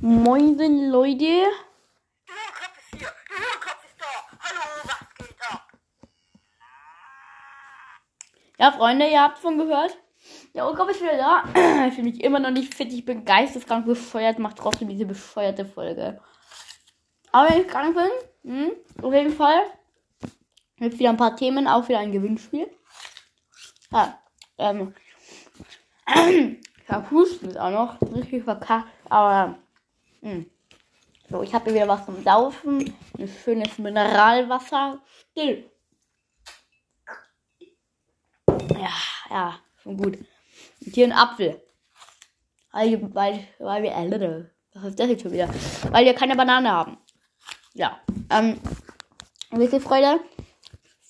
Moin, Leute. Hohlkopf ist hier. Hohlkopf ist da. Hallo, was geht ab? Ja, Freunde, ihr habt schon gehört. Der Urkopf ist wieder da. Ich fühle mich immer noch nicht fit. Ich bin geisteskrank bescheuert. Macht trotzdem diese bescheuerte Folge. Aber wenn ich krank bin, hm, auf jeden Fall. Jetzt wieder ein paar Themen, auch wieder ein Gewinnspiel. Ja, ähm. Ich hab Husten auch noch. Richtig verkackt. Aber, hm. So, ich habe hier wieder was zum Saufen. Ein schönes Mineralwasser. Still. Ja, ja, schon gut. Und hier ein Apfel. Weil, weil, weil wir, äh, was ist das jetzt schon wieder? Weil wir keine Banane haben. Ja, ähm, wisst ihr, Freude?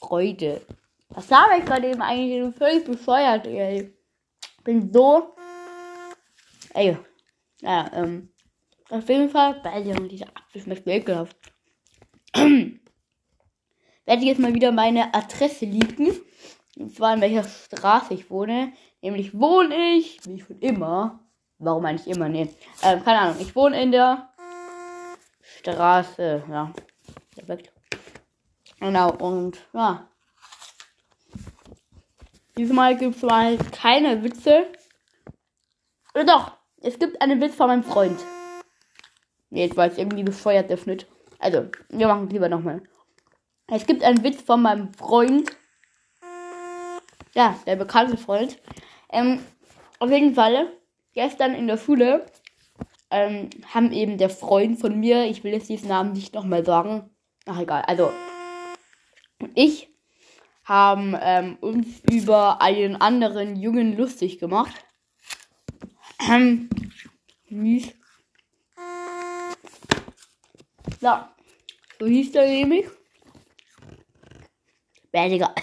Freude. Was habe ich gerade eben eigentlich? Völlig bescheuert, ey. Bin so, ey, ja, ähm, auf jeden Fall, weil ja, dieser Apfel schmeckt mir ekelhaft. Werde ich jetzt mal wieder meine Adresse liegen. Und zwar in welcher Straße ich wohne. Nämlich wohne ich, wie schon immer. Warum eigentlich immer? Nee. Ähm, keine Ahnung. Ich wohne in der Straße. Ja. Perfekt. Genau. Und ja. Diesmal gibt es mal keine Witze. Oder doch. Es gibt einen Witz von meinem Freund. Nee, war es irgendwie bescheuert, Schnitt. Also, wir machen es lieber nochmal. Es gibt einen Witz von meinem Freund. Ja, der bekannte Freund. Ähm, auf jeden Fall, gestern in der Schule ähm, haben eben der Freund von mir, ich will jetzt diesen Namen nicht nochmal sagen, ach egal, also ich haben ähm, uns über einen anderen Jungen lustig gemacht. Ähm, mies. Ja, so hieß der nämlich. Bärtiger.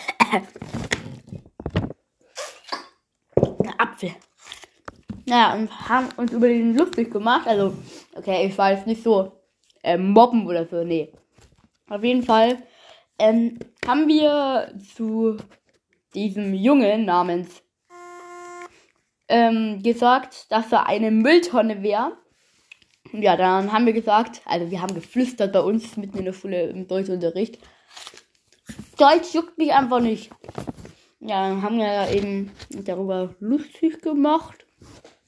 Apfel. Naja, und haben uns über den lustig gemacht. Also, okay, ich war jetzt nicht so äh, mobben oder so, nee. Auf jeden Fall ähm, haben wir zu diesem Jungen namens ähm, gesagt, dass er eine Mülltonne wäre. Ja, dann haben wir gesagt, also wir haben geflüstert bei uns mitten in der Schule im Deutschunterricht. Deutsch juckt mich einfach nicht. Ja, dann haben wir eben darüber lustig gemacht.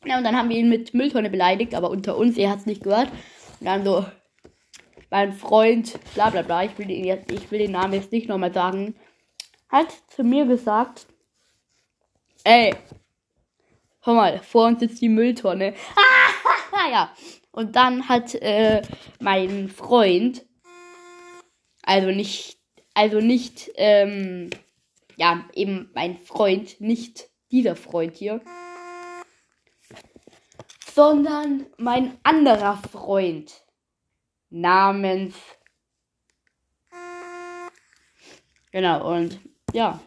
Ja, und dann haben wir ihn mit Mülltonne beleidigt, aber unter uns, er hat es nicht gehört. Und dann so, mein Freund, bla bla bla, ich will, den jetzt, ich will den Namen jetzt nicht nochmal sagen, hat zu mir gesagt, ey, hör mal, vor uns sitzt die Mülltonne. Ah, ja. Und dann hat äh, mein Freund, also nicht, also nicht, ähm, ja, eben mein Freund, nicht dieser Freund hier, sondern mein anderer Freund namens. Genau, und ja,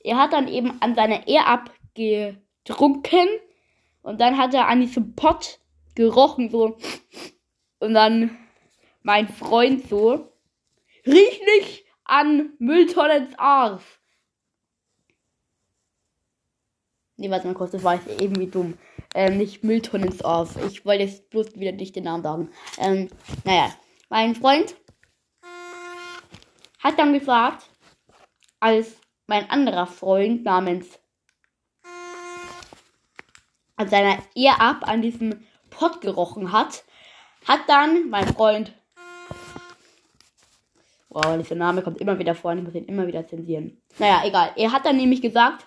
er hat dann eben an seiner Ehe abgetrunken und dann hat er an diesem Pott gerochen, so. Und dann mein Freund so, riech nicht an Mülltonnens Arsch. Nee, warte mal kurz, das war jetzt irgendwie dumm. Ähm, nicht Mülltonnens Arsch. Ich wollte jetzt bloß wieder nicht den Namen sagen. Ähm, naja, mein Freund hat dann gesagt, als mein anderer Freund namens an seiner Ehe ab an diesem Pott gerochen hat, hat dann mein Freund. Wow, dieser Name kommt immer wieder vor, ich muss ihn immer wieder zensieren. Naja, egal. Er hat dann nämlich gesagt,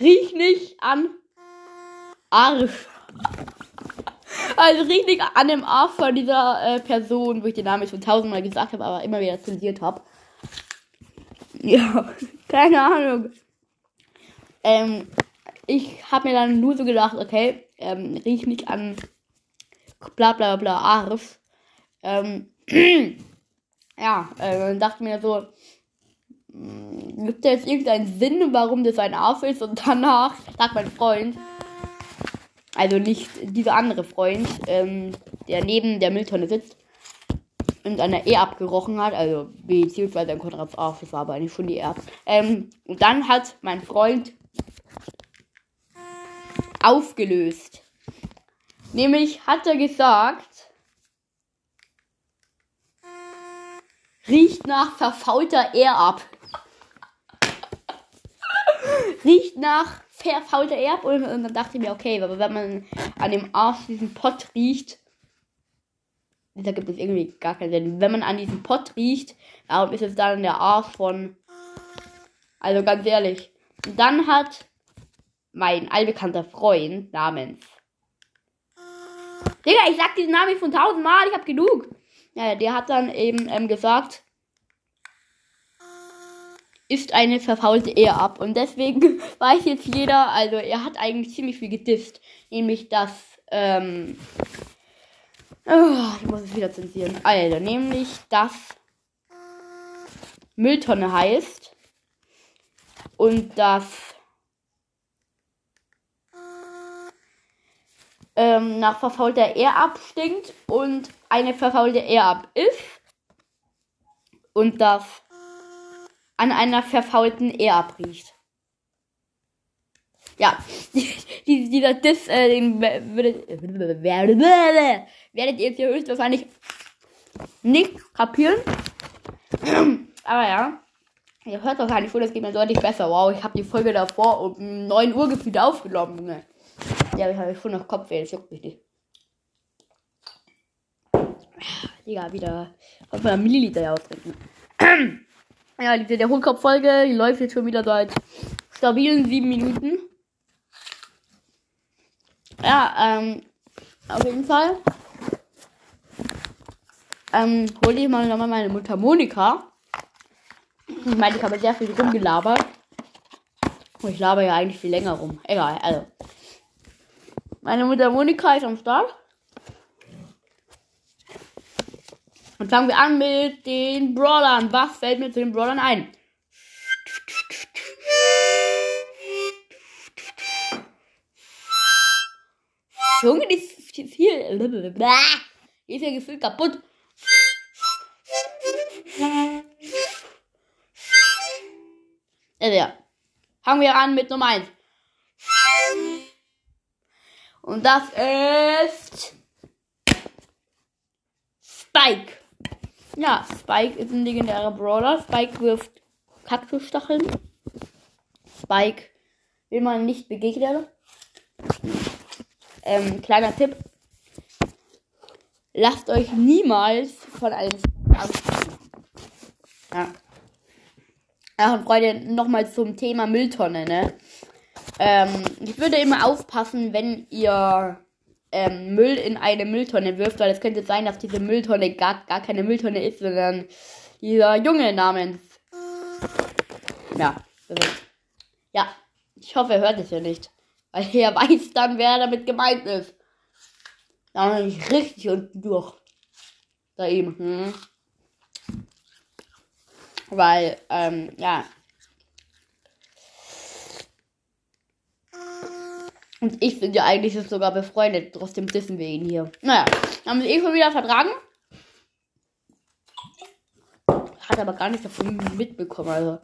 riech nicht an Arsch. Also riech nicht an dem Arsch von dieser äh, Person, wo ich den Namen schon tausendmal gesagt habe, aber immer wieder zensiert habe. Ja, keine Ahnung. Ähm, ich habe mir dann nur so gedacht, okay, ähm, riech nicht an bla bla bla Arsch. Ähm, ja, äh, dann dachte ich mir so, mh, gibt es jetzt irgendeinen Sinn, warum das ein Arsch ist? Und danach sagt mein Freund, also nicht dieser andere Freund, ähm, der neben der Mülltonne sitzt und an der E abgerochen hat, also beziehungsweise ein Konrads Arsch, das war aber eigentlich schon die Erz. Ähm, und dann hat mein Freund aufgelöst. Nämlich hat er gesagt, riecht nach verfaulter Erb. riecht nach verfaulter Erb und, und, dann dachte ich mir, okay, aber wenn man an dem Arsch diesen Pott riecht, da gibt es irgendwie gar keinen Sinn. Wenn man an diesem Pott riecht, warum ist es dann der Arsch von. Also ganz ehrlich. Und dann hat mein allbekannter Freund namens Digga, ich sag diesen Namen schon tausendmal, ich hab genug. Ja, der hat dann eben ähm, gesagt, ist eine verfaulte Ehe ab. Und deswegen weiß jetzt jeder, also er hat eigentlich ziemlich viel gedisst. Nämlich das, ähm, oh, ich muss es wieder zensieren. Also, nämlich das Mülltonne heißt und das ähm, nach verfaulter Air abstinkt und eine verfaulte Air ab ist und das an einer verfaulten Air abriecht. Ja, die, dieser Diss, äh, den werdet, werdet ihr jetzt hier höchstwahrscheinlich nicht kapieren. Aber ja, ihr hört nicht, wo das geht mir deutlich besser. Wow, ich habe die Folge davor um 9 Uhr gefühlt aufgenommen, Junge. Ja, ich habe schon noch Kopfweh, das juckt mich nicht. Digga, wieder 500 Milliliter ja austrinken. ja, die der Hohlkopf-Folge, läuft jetzt schon wieder seit stabilen 7 Minuten. Ja, ähm, auf jeden Fall. Ähm, hol ich mal nochmal meine Mutter Monika. Ich meine, ich habe sehr viel rumgelabert. Ich laber ja eigentlich viel länger rum. Egal, also. Meine Mutter Monika ist am Start. Und fangen wir an mit den Brawlern. Was fällt mir zu den Brawlern ein? Junge, die ist viel. Die ist ja gefühlt kaputt. Also ja. Fangen wir an mit Nummer 1. Und das ist Spike. Ja, Spike ist ein legendärer Brawler. Spike wirft Kaktusstacheln. Spike will man nicht begegnen. Ähm, kleiner Tipp. Lasst euch niemals von einem Spike Ja. Ja, und Freunde, nochmal zum Thema Mülltonne, ne? Ähm, ich würde immer aufpassen, wenn ihr ähm, Müll in eine Mülltonne wirft, weil es könnte sein, dass diese Mülltonne gar, gar keine Mülltonne ist, sondern dieser Junge namens. Ja, also, ja, ich hoffe, er hört es ja nicht. Weil er weiß dann, wer damit gemeint ist. Da bin ich richtig unten durch. Da eben. Hm. Weil, ähm, ja, Und ich finde ja eigentlich ist sogar befreundet. Trotzdem dissen wir ihn hier. Naja, haben wir eh schon wieder vertragen. Hat aber gar nichts davon mitbekommen. Also,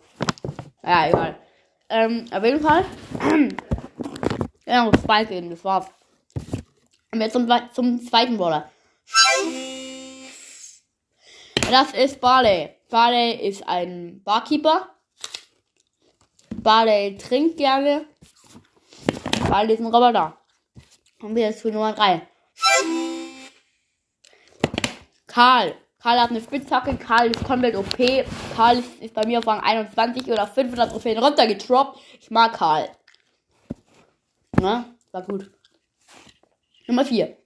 naja, egal. Ähm, auf jeden Fall. ja, noch zwei geben, das war's. Und jetzt zum, zum zweiten Brawler. Das ist Barley. Barley ist ein Barkeeper. Barley trinkt gerne bei diesem Roboter. Und wir jetzt für Nummer 3. Karl. Karl hat eine Spitzhacke. Karl ist komplett OP. Karl ist, ist bei mir auf Rang 21 oder 500 Trophäen runtergetroppt. Ich mag Karl. Na, war gut. Nummer 4.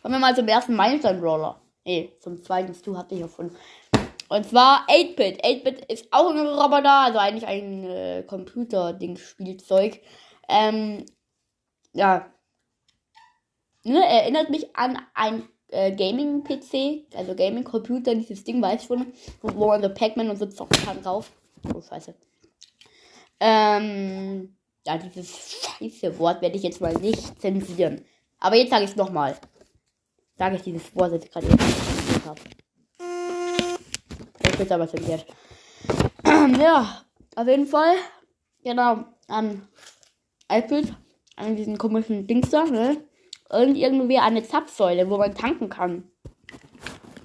Kommen wir mal zum ersten Meilenstein-Brawler. Nee, zum zweiten Stu hatte ich erfunden. Und zwar 8-Bit. 8-Bit ist auch ein Roboter, also eigentlich ein äh, Computer-Ding-Spielzeug. Ähm, ja. Ne, erinnert mich an ein äh, Gaming-PC, also Gaming-Computer, dieses Ding, weiß ich schon, wo, man so Pac-Man und so zocken kann drauf. Oh, scheiße. Ähm, ja, dieses scheiße Wort werde ich jetzt mal nicht zensieren. Aber jetzt sage ich es nochmal. Sage ich dieses Wort, das ich gerade eben habe jetzt aber zensiert. ja, auf jeden Fall. Genau, an iPad, an diesen komischen Dings da, ne? Und irgendwie eine Zapfsäule, wo man tanken kann.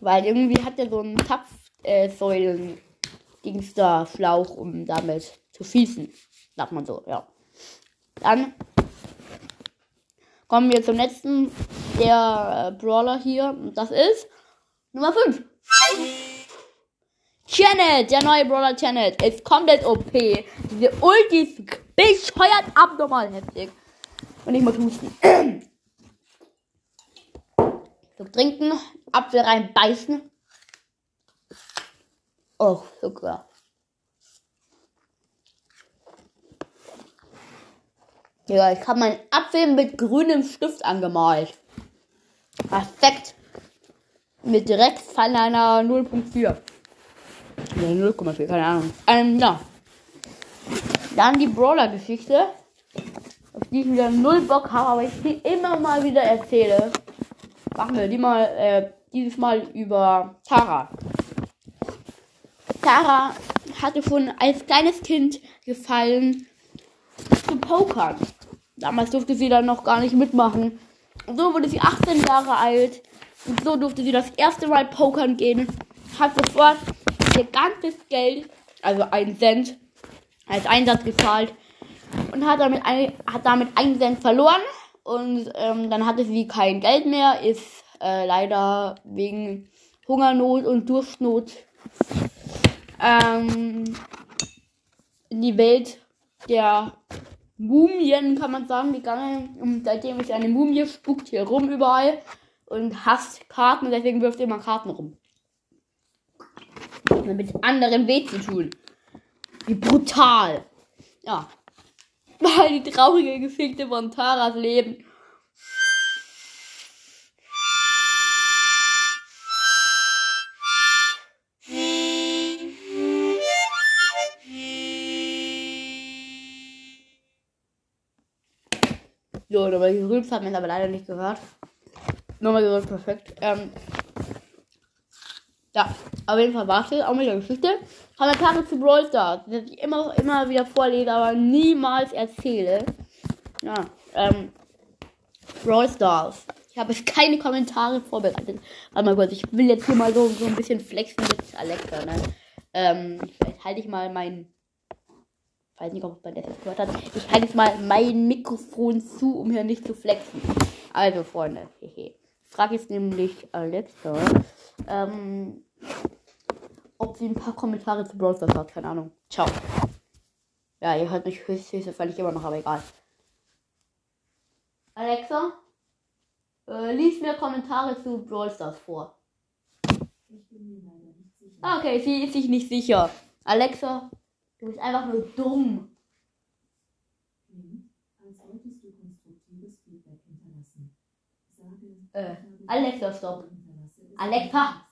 Weil irgendwie hat er so einen Tapfsäulen Dings da Schlauch, um damit zu schießen. Sagt man so, ja. Dann kommen wir zum letzten der äh, Brawler hier. Und das ist Nummer 5. Janet, der neue Brawler Janet, ist komplett OP. Diese Ulti ist bescheuert abnormal heftig. Und ich muss husten. so trinken, Apfel reinbeißen. Oh, sogar. Ja, ich habe meinen Apfel mit grünem Stift angemalt. Perfekt. Mit direkt Fall einer 0.4. Ne, 0,4, keine Ahnung. Ähm, ja. Dann die Brawler-Geschichte. Auf die ich wieder null Bock habe, aber ich die immer mal wieder erzähle. Machen wir die mal, äh, dieses Mal über Tara. Tara hatte schon als kleines Kind gefallen zu pokern. Damals durfte sie dann noch gar nicht mitmachen. So wurde sie 18 Jahre alt. Und so durfte sie das erste Mal pokern gehen. Hat sofort ihr ganzes Geld, also einen Cent, als Einsatz gezahlt. Und hat damit, ein, hat damit einen Cent verloren. Und ähm, dann hatte sie kein Geld mehr. Ist äh, leider wegen Hungernot und Durstnot ähm, in die Welt der Mumien, kann man sagen, gegangen. Und seitdem ist eine Mumie, spukt hier rum überall und hasst Karten, deswegen wirft immer Karten rum. Um mit anderen weh zu tun. Wie brutal. Ja. Weil die traurige Geschichte von Taras Leben. So, nochmal gerülpst, hat man aber leider nicht gehört. Nochmal gerülpst, perfekt. Ähm, ja, auf jeden Fall war es auch mit der Geschichte. Kommentare zu Brawl Stars, die ich immer, immer wieder vorlese, aber niemals erzähle. Ja, ähm, Brawl Stars. Ich habe jetzt keine Kommentare vorbereitet. Warte mal kurz, ich will jetzt hier mal so, so ein bisschen flexen mit Alexa, ne? Ähm, vielleicht halte ich mal mein ich weiß nicht, ob man das jetzt gehört hat. Ich halte jetzt mal mein Mikrofon zu, um hier nicht zu flexen. Also, Freunde, hehe. Frage ist nämlich Alexa, ähm, ob sie ein paar Kommentare zu Brawl Stars hat. Keine Ahnung. Ciao. Ja, ihr hört mich höchst, höchst fand ich immer noch, aber egal. Alexa, äh, lies mir Kommentare zu Brawl Stars vor. Ah, Okay, sie ist sich nicht sicher. Alexa, du bist einfach nur dumm. Äh, Alexa, stopp. Alexa.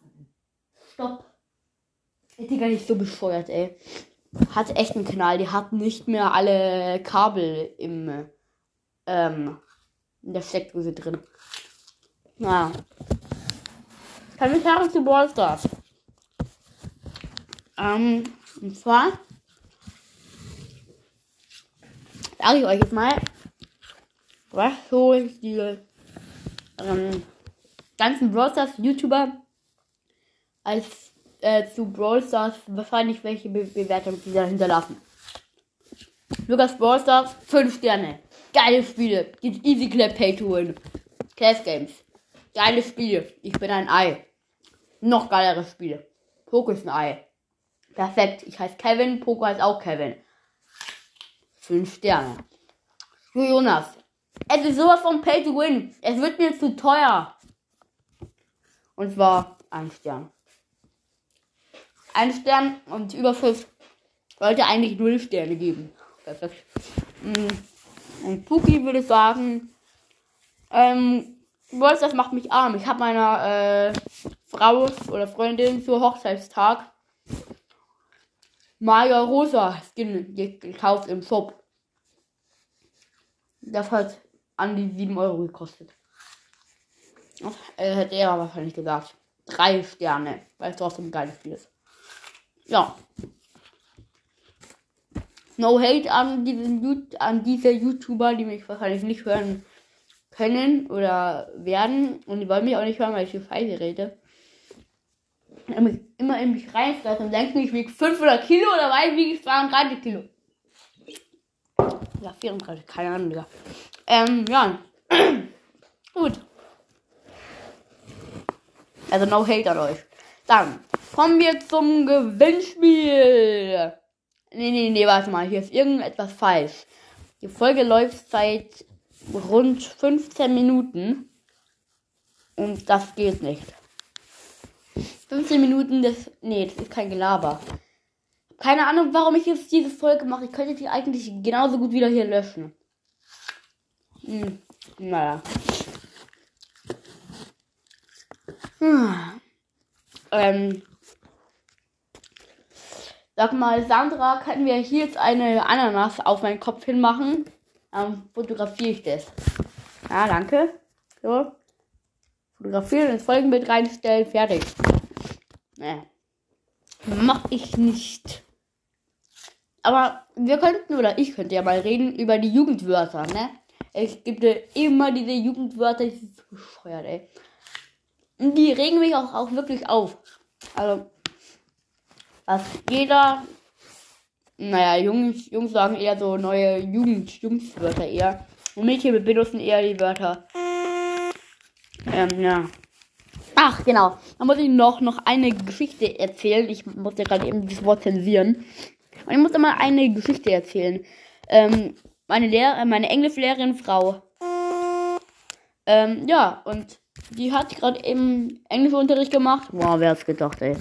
Stopp. Ist die gar nicht so bescheuert, ey. Hat echt einen Knall. Die hat nicht mehr alle Kabel im, ähm, in der Steckdose drin. Naja. Kommentare zu Brawl Stars. Ähm, und zwar sage ich euch jetzt mal, was so die ähm, ganzen Brawl YouTuber als äh, zu Brawl Stars wahrscheinlich welche Be Bewertung die da hinterlassen. Lukas Brawl Stars 5 Sterne. Geile Spiele. Gibt Easy Clap Pay to Win. Class Games. Geile Spiele. Ich bin ein Ei. Noch geilere Spiele. Poco ist ein Ei. Perfekt. Ich heiße Kevin. Poco heißt auch Kevin. 5 Sterne. Du Jonas. Es ist sowas von Pay to Win. Es wird mir zu teuer. Und zwar ein Stern. Ein Stern und Überschrift sollte eigentlich null Sterne geben. Perfekt. Mm. Und Puki würde sagen, ähm, Wolf, das macht mich arm. Ich habe meiner äh, Frau oder Freundin für Hochzeitstag Maya Rosa Skin ge- gekauft im Shop. Das hat an die 7 Euro gekostet. Das äh, hätte er wahrscheinlich gesagt. Drei Sterne, weil es trotzdem ein geiles Spiel ist. Ja. No hate an, diesen, an diese YouTuber, die mich wahrscheinlich nicht hören können oder werden. Und die wollen mich auch nicht hören, weil ich viel Scheiße rede. immer, immer in mich reinfressen und denken, ich wiege 500 Kilo oder weil wiege ich 32 Kilo. Ja, 34, keine Ahnung, Digga. Ähm, ja. Gut. Also no hate an euch. Dann kommen wir zum Gewinnspiel. Nee, nee, nee, warte mal. Hier ist irgendetwas falsch. Die Folge läuft seit rund 15 Minuten. Und das geht nicht. 15 Minuten, das. Nee, das ist kein Gelaber. Keine Ahnung, warum ich jetzt diese Folge mache. Ich könnte die eigentlich genauso gut wieder hier löschen. Hm, naja. Hm. Ähm. Sag mal, Sandra, können wir hier jetzt eine Ananas auf meinen Kopf hinmachen? Dann fotografiere ich das. Ja, danke. So. Fotografieren, ins Folgenbild reinstellen, fertig. Nee. Mach ich nicht. Aber wir könnten, oder ich könnte ja mal reden über die Jugendwörter, ne? Es gibt ja immer diese Jugendwörter, die sind so bescheuert, ey. Und die regen mich auch, auch wirklich auf. Also, was jeder, naja, Jungs, Jungs sagen eher so neue Jugend, Jungswörter eher. Und Mädchen benutzen eher die Wörter. Ähm, ja. Ach, genau. Da muss ich noch, noch eine Geschichte erzählen. Ich musste gerade eben das Wort zensieren. Und ich musste mal eine Geschichte erzählen. Ähm, meine Lehrer, meine Englischlehrerin Frau. Ähm, ja, und die hat gerade eben Englischunterricht gemacht. Wow, wer hat's gedacht, ey.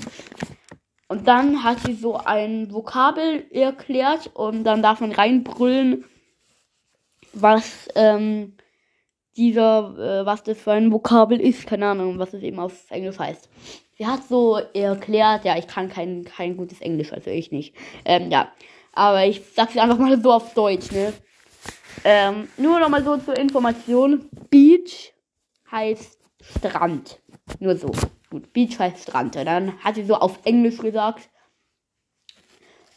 Und dann hat sie so ein Vokabel erklärt und dann darf man reinbrüllen, was ähm, dieser, äh, was das für ein Vokabel ist. Keine Ahnung, was es eben auf Englisch heißt. Sie hat so erklärt, ja, ich kann kein, kein gutes Englisch, also ich nicht. Ähm, ja. Aber ich sag's einfach mal so auf Deutsch, ne? Ähm, nur noch mal so zur Information. Beach heißt Strand. Nur so. Gut, Beach heißt Strand. Und dann hat sie so auf Englisch gesagt.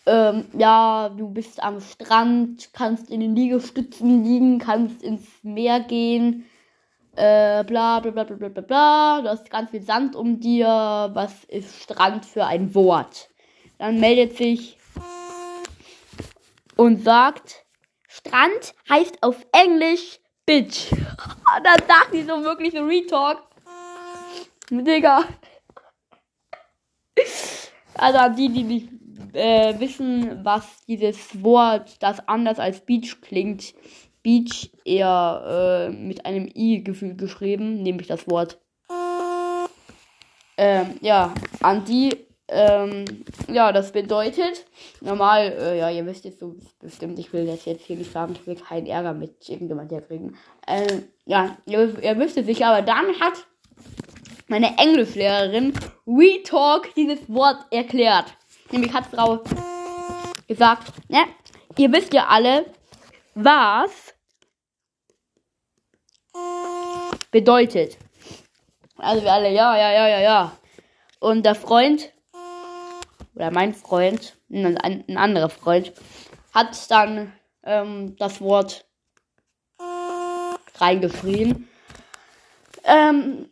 Ähm, ja, du bist am Strand, kannst in den Liegestützen liegen, kannst ins Meer gehen. Äh, bla bla bla bla bla bla bla. Du hast ganz viel Sand um dir. Was ist Strand für ein Wort? Dann meldet sich und sagt, Strand heißt auf Englisch Bitch. Dann sagt die so wirklich so Retalk. Digga. Also an die, die nicht äh, wissen, was dieses Wort, das anders als Beach klingt. Beach eher äh, mit einem I gefühl geschrieben, nämlich das Wort. Ähm, ja, an die, ähm, ja, das bedeutet, normal, äh, ja, ihr wisst jetzt so bestimmt, ich will das jetzt hier nicht sagen, ich will keinen Ärger mit irgendjemand hier kriegen. Ähm, ja, ihr, ihr wisst es sicher, aber dann hat meine Englischlehrerin Retalk dieses Wort erklärt. Nämlich hat Frau gesagt, ne, ihr wisst ja alle, was bedeutet. Also wir alle, ja, ja, ja, ja, ja. Und der Freund, oder mein Freund, ein, ein anderer Freund, hat dann ähm, das Wort reingeschrien. Ähm,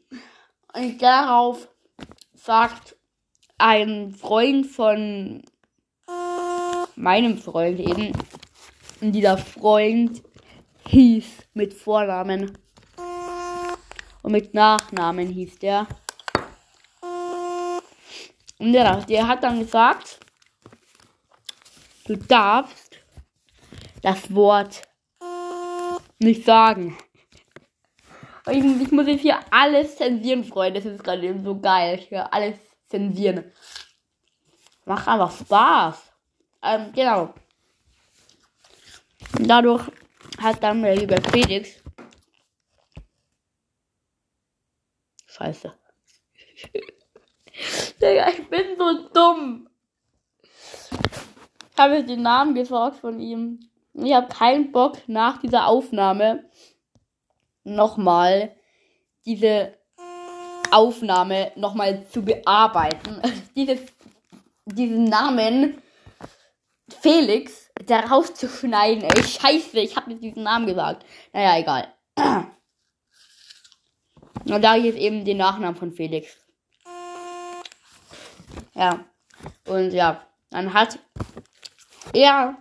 und darauf sagt ein Freund von meinem Freund eben, und dieser Freund hieß mit Vornamen und mit Nachnamen hieß der. Und ja, der hat dann gesagt, du darfst das Wort nicht sagen. Ich, ich, muss jetzt hier alles zensieren, Freunde. Das ist gerade eben so geil. Ich will alles zensieren. Macht einfach Spaß. Ähm, genau. Dadurch hat dann der liebe Felix. Scheiße. Digga, ich bin so dumm. Ich habe den Namen gesagt von ihm. Ich habe keinen Bock nach dieser Aufnahme nochmal diese Aufnahme nochmal zu bearbeiten. Dieses, diesen Namen Felix da rauszuschneiden. Ey, scheiße, ich habe jetzt diesen Namen gesagt. Naja, egal. Und da ich jetzt eben den Nachnamen von Felix. Ja. Und ja, dann hat er.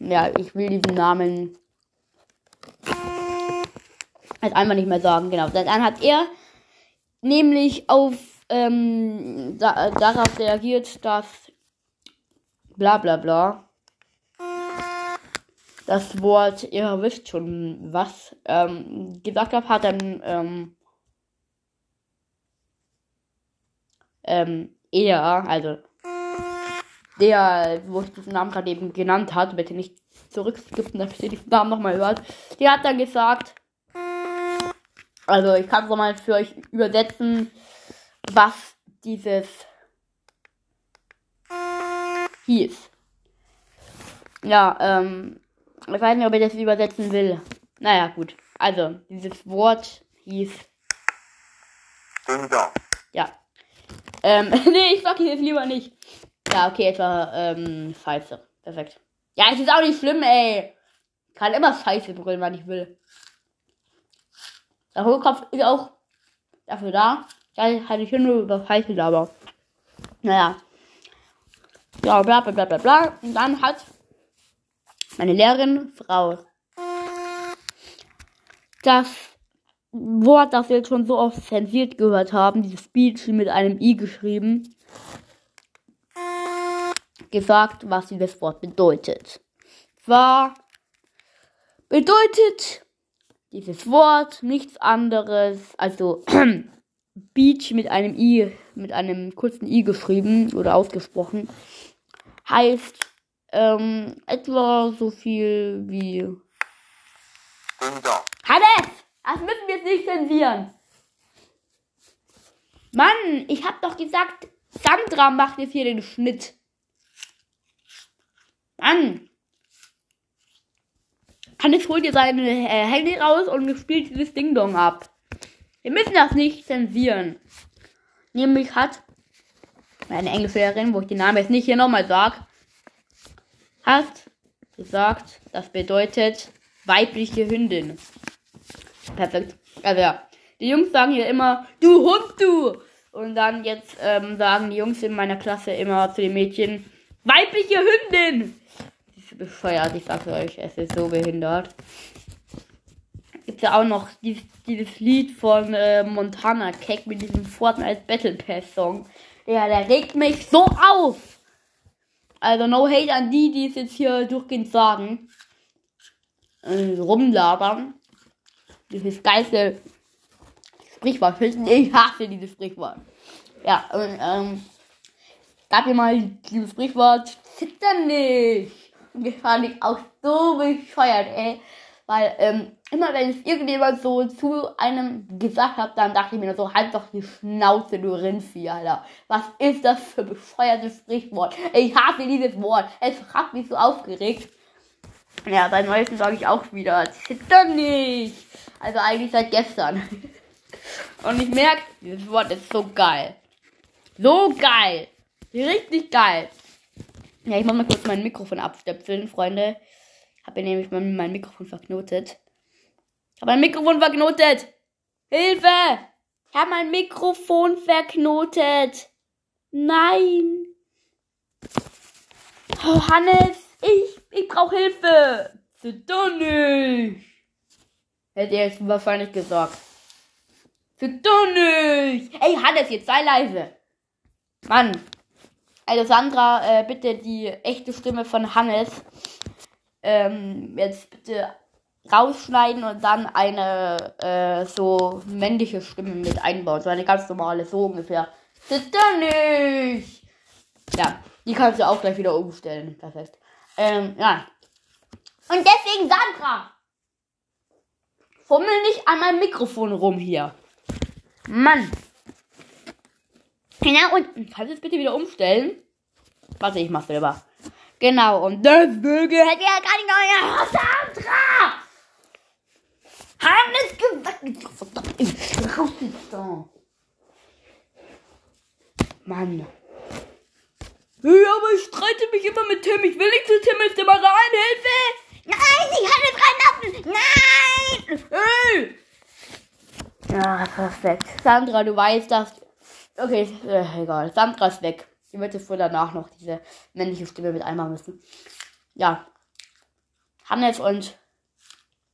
Ja, ich will diesen Namen halt einfach nicht mehr sagen, genau. Dann hat er nämlich auf ähm, da, darauf reagiert, dass bla bla bla das Wort, ihr wisst schon was, ähm, gesagt hat, hat dann ähm, ähm, er, also der, wo ich diesen Namen gerade eben genannt hat, bitte nicht zurückskippen, dass ihr diesen Namen nochmal hört, der hat dann gesagt, also ich kann es nochmal für euch übersetzen, was dieses hieß. Ja, ähm, ich weiß nicht, ob ich das übersetzen will. Naja, gut. Also, dieses Wort hieß. Dong. Ja. Ähm, nee, ich sag jetzt lieber nicht. Ja, okay, es war, ähm, scheiße. Perfekt. Ja, es ist auch nicht schlimm, ey. Ich kann immer scheiße brüllen, wann ich will. Der Hohlkopf ist auch dafür da, dass halt ich nur über scheiße laber. Naja. Ja, bla bla bla bla bla. Und dann hat meine Lehrerin, Frau, das Wort, das wir jetzt schon so oft zensiert gehört haben, dieses Speech mit einem I geschrieben, gesagt, was dieses Wort bedeutet. War bedeutet dieses Wort nichts anderes, also Beach mit einem I, mit einem kurzen I geschrieben oder ausgesprochen, heißt ähm, etwa so viel wie. Hannes! Das müssen wir jetzt nicht zensieren. Mann, ich hab doch gesagt, Sandra macht jetzt hier den Schnitt. Mann. Hannes holt dir sein äh, Handy raus und spielt dieses Ding Dong ab. Wir müssen das nicht zensieren. Nämlich hat meine Englischlehrerin, wo ich den Namen jetzt nicht hier nochmal sag, hat gesagt, das bedeutet weibliche Hündin. Perfekt. Also ja. Die Jungs sagen hier immer, du Hund, du! Und dann jetzt ähm, sagen die Jungs in meiner Klasse immer zu den Mädchen, weibliche Hündin! Bescheuert, ich sag's euch, es ist so behindert. Gibt's ja auch noch dieses, dieses Lied von äh, Montana Keck mit diesem Fortnite Battle Pass Song. Ja, der regt mich so auf! Also no hate an die, die es jetzt hier durchgehend sagen. Äh, rumlabern. Dieses geilste Sprichwort. Ich hasse dieses Sprichwort. Ja, und, ähm, gab mir mal dieses Sprichwort, zitter nicht. Und fand ich auch so bescheuert, ey. Weil, ähm, immer wenn es irgendjemand so zu einem gesagt hat, dann dachte ich mir so, halt doch die Schnauze, du Rindvieh, Alter. Was ist das für ein bescheuertes Sprichwort? Ich hasse dieses Wort. Es hat mich so aufgeregt. Ja, bei neuesten sage ich auch wieder, zitter nicht. Also eigentlich seit gestern. Und ich merke, dieses Wort ist so geil. So geil. Richtig geil. Ja, ich muss mal kurz mein Mikrofon abstöpseln, Freunde. Habe nämlich mal mein Mikrofon verknotet. Habe mein Mikrofon verknotet. Hilfe! Ich habe mein Mikrofon verknotet. Nein. Oh, Hannes, ich, ich brauche Hilfe. Zitter nicht. Hätte er jetzt wahrscheinlich gesagt. Zitter nicht. Ey, Hannes, jetzt sei leise. Mann. Also Sandra, äh, bitte die echte Stimme von Hannes ähm, jetzt bitte rausschneiden und dann eine äh, so männliche Stimme mit einbauen. So eine ganz normale, so ungefähr. Zitter nicht. Ja, die kannst du auch gleich wieder umstellen. Perfekt. Ähm, ja. Und deswegen, Sandra, fummel nicht an meinem Mikrofon rum hier. Mann. Genau, und kannst du es bitte wieder umstellen? Warte, ich mach's selber. Genau, und deswegen hätte er gar nicht neue Sandra! Hannes gesagt. Verdammt, ich raus jetzt da. Mann. Ja, aber ich streite mich immer mit Tim. Ich will nicht zu Tim jetzt immer rein. Hilfe! Nein, ich kann nicht reinlaufen. Nein! Hey! Ja, perfekt. Sandra, du weißt, dass Okay, äh, egal. Sandra ist weg. Die wird jetzt wohl danach noch diese männliche Stimme mit einmal müssen. Ja. Hannes und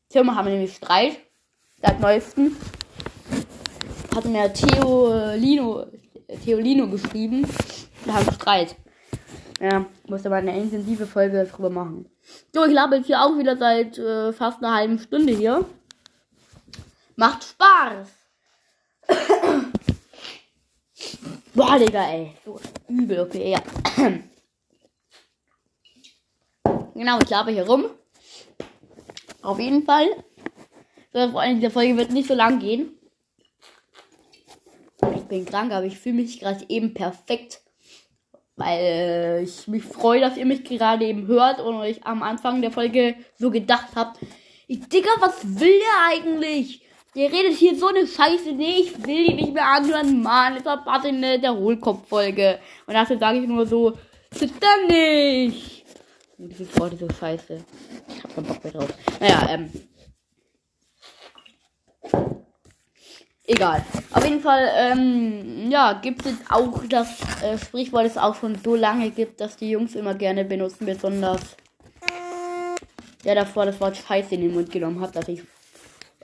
Tim haben nämlich Streit. Seit neuestem. Hat mir Theolino, Theolino geschrieben. Wir haben Streit. Ja, musste mal eine intensive Folge darüber machen. So, ich labe jetzt hier auch wieder seit äh, fast einer halben Stunde hier. Macht Spaß. Boah, Digga, ey. So übel, okay, ja. genau, ich labe hier rum. Auf jeden Fall. Vor allem, diese Folge wird nicht so lang gehen. Ich bin krank, aber ich fühle mich gerade eben perfekt. Weil ich mich freue, dass ihr mich gerade eben hört und euch am Anfang der Folge so gedacht habt. Ich, Digga, was will der eigentlich? Der redet hier so eine Scheiße. Nee, ich will die nicht mehr anhören. Mann, jetzt verpasse ich eine der Hohlkopf-Folge. Und dafür sage ich nur so, bitte nicht. Und diese Worte so scheiße. Ich hab keinen Bock mehr drauf. Naja, ähm. Egal. Auf jeden Fall, ähm, ja, gibt es auch das äh, Sprichwort, das es auch schon so lange gibt, dass die Jungs immer gerne benutzen, besonders der davor das Wort Scheiße in den Mund genommen hat, das ich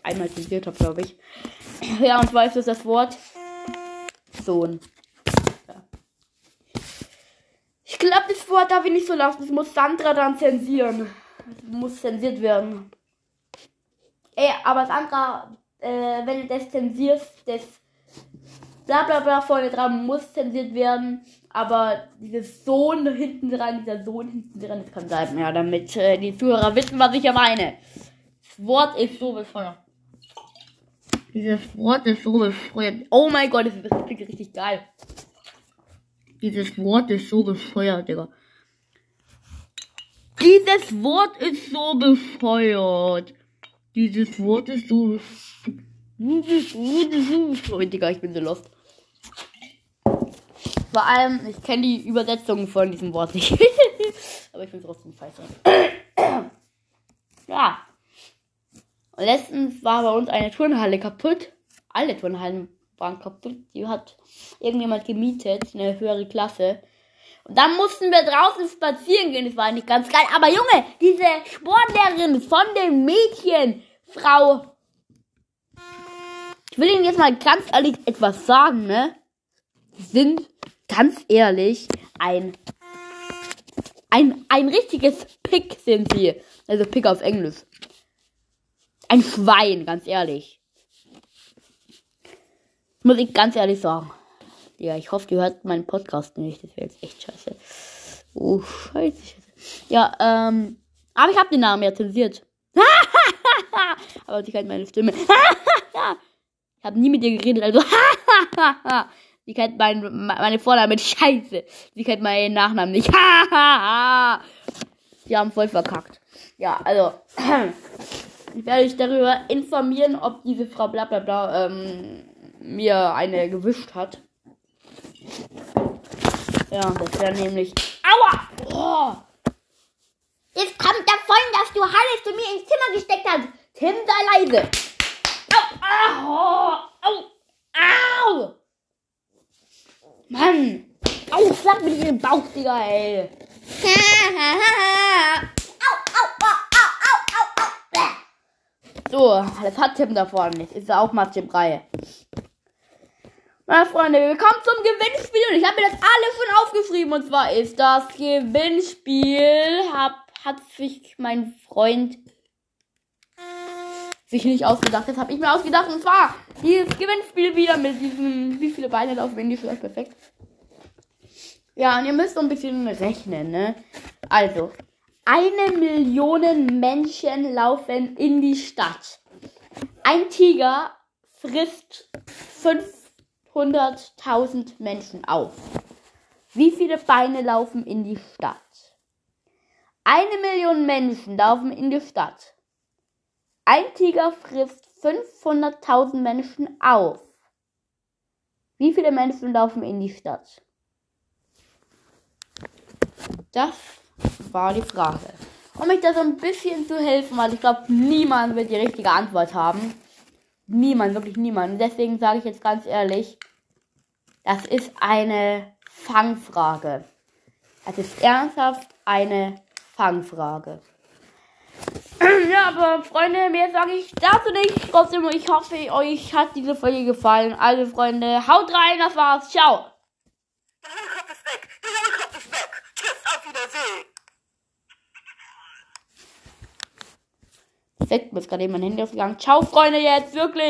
einmal zitiert habe, glaube ich. Ja, und zwar ist das Wort Sohn. Ja. Ich glaube, das Wort darf ich nicht so lassen. Das muss Sandra dann zensieren. Das muss zensiert werden. Ey, aber Sandra, äh, wenn du das zensierst, das bla bla bla vorne dran muss zensiert werden. Aber dieses Sohn hinten dran, dieser Sohn hinten dran, das kann bleiben. Ja, damit äh, die Zuhörer wissen, was ich ja meine. Das Wort ist so bescheuert. Dieses Wort ist so bescheuert. Oh mein Gott, das ist wirklich richtig geil. Dieses Wort ist so bescheuert, Digga. Dieses Wort ist so bescheuert. Dieses Wort ist so. Dieses Wort ist so bescheuert, Digga. Ich bin so lost. Vor allem, ich kenne die Übersetzung von diesem Wort nicht. Aber ich finde es trotzdem scheiße. ja. Und letztens war bei uns eine Turnhalle kaputt. Alle Turnhallen waren kaputt. Die hat irgendjemand gemietet, eine höhere Klasse. Und dann mussten wir draußen spazieren gehen. Das war nicht ganz geil. Aber Junge, diese Sportlehrerin von den Mädchen, Frau. Ich will Ihnen jetzt mal ganz ehrlich etwas sagen, ne? Sie sind ganz ehrlich ein ein ein richtiges Pick sind sie. Also Pick auf Englisch. Ein Schwein, ganz ehrlich. Muss ich ganz ehrlich sagen. Ja, ich hoffe, ihr hört meinen Podcast nicht. Das wäre jetzt echt scheiße. Oh, scheiße. Ja, ähm. Aber ich habe den Namen ja zensiert. aber sie kennt meine Stimme. ich habe nie mit ihr geredet, also. sie kennt mein, meine Vorname mit Scheiße. Sie kennt meinen Nachnamen nicht. Sie haben voll verkackt. Ja, also. Ich werde dich darüber informieren, ob diese Frau bla bla bla ähm, mir eine gewischt hat. Ja, das wäre nämlich. Aua! Oh. Jetzt kommt davon, dass du Hannes zu mir ins Zimmer gesteckt hast. Tim, sei leise. Au! Au! Au! Au! Mann! Au, schlag mir den Bauch, Digga, ey. So, das hat Tim davor nicht. Ist ja auch Mathe Brei. Meine Freunde, wir kommen zum Gewinnspiel und ich habe mir das alles schon aufgeschrieben. Und zwar ist das Gewinnspiel, hab, hat sich mein Freund sich nicht ausgedacht. Das habe ich mir ausgedacht. Und zwar dieses Gewinnspiel wieder mit diesem, wie viele Beine laufen in die Schleife. Perfekt. Ja, und ihr müsst so ein bisschen rechnen, ne? Also, eine Million Menschen laufen in die Stadt. Ein Tiger frisst 500.000 Menschen auf. Wie viele Beine laufen in die Stadt? Eine Million Menschen laufen in die Stadt. Ein Tiger frisst 500.000 Menschen auf. Wie viele Menschen laufen in die Stadt? Das war die Frage. Um mich da so ein bisschen zu helfen, weil ich glaube, niemand wird die richtige Antwort haben. Niemand, wirklich niemand. Und deswegen sage ich jetzt ganz ehrlich, Das ist eine Fangfrage. Das ist ernsthaft eine Fangfrage. Ja, aber Freunde, mehr sage ich dazu nicht. Trotzdem, ich hoffe, euch hat diese Folge gefallen. Also, Freunde, haut rein, das war's. Ciao. Der Hohlkopf ist weg. Der Hohlkopf ist weg. Tschüss, auf Wiedersehen. Perfekt, mir ist gerade eben mein Handy ausgegangen. Ciao, Freunde, jetzt wirklich.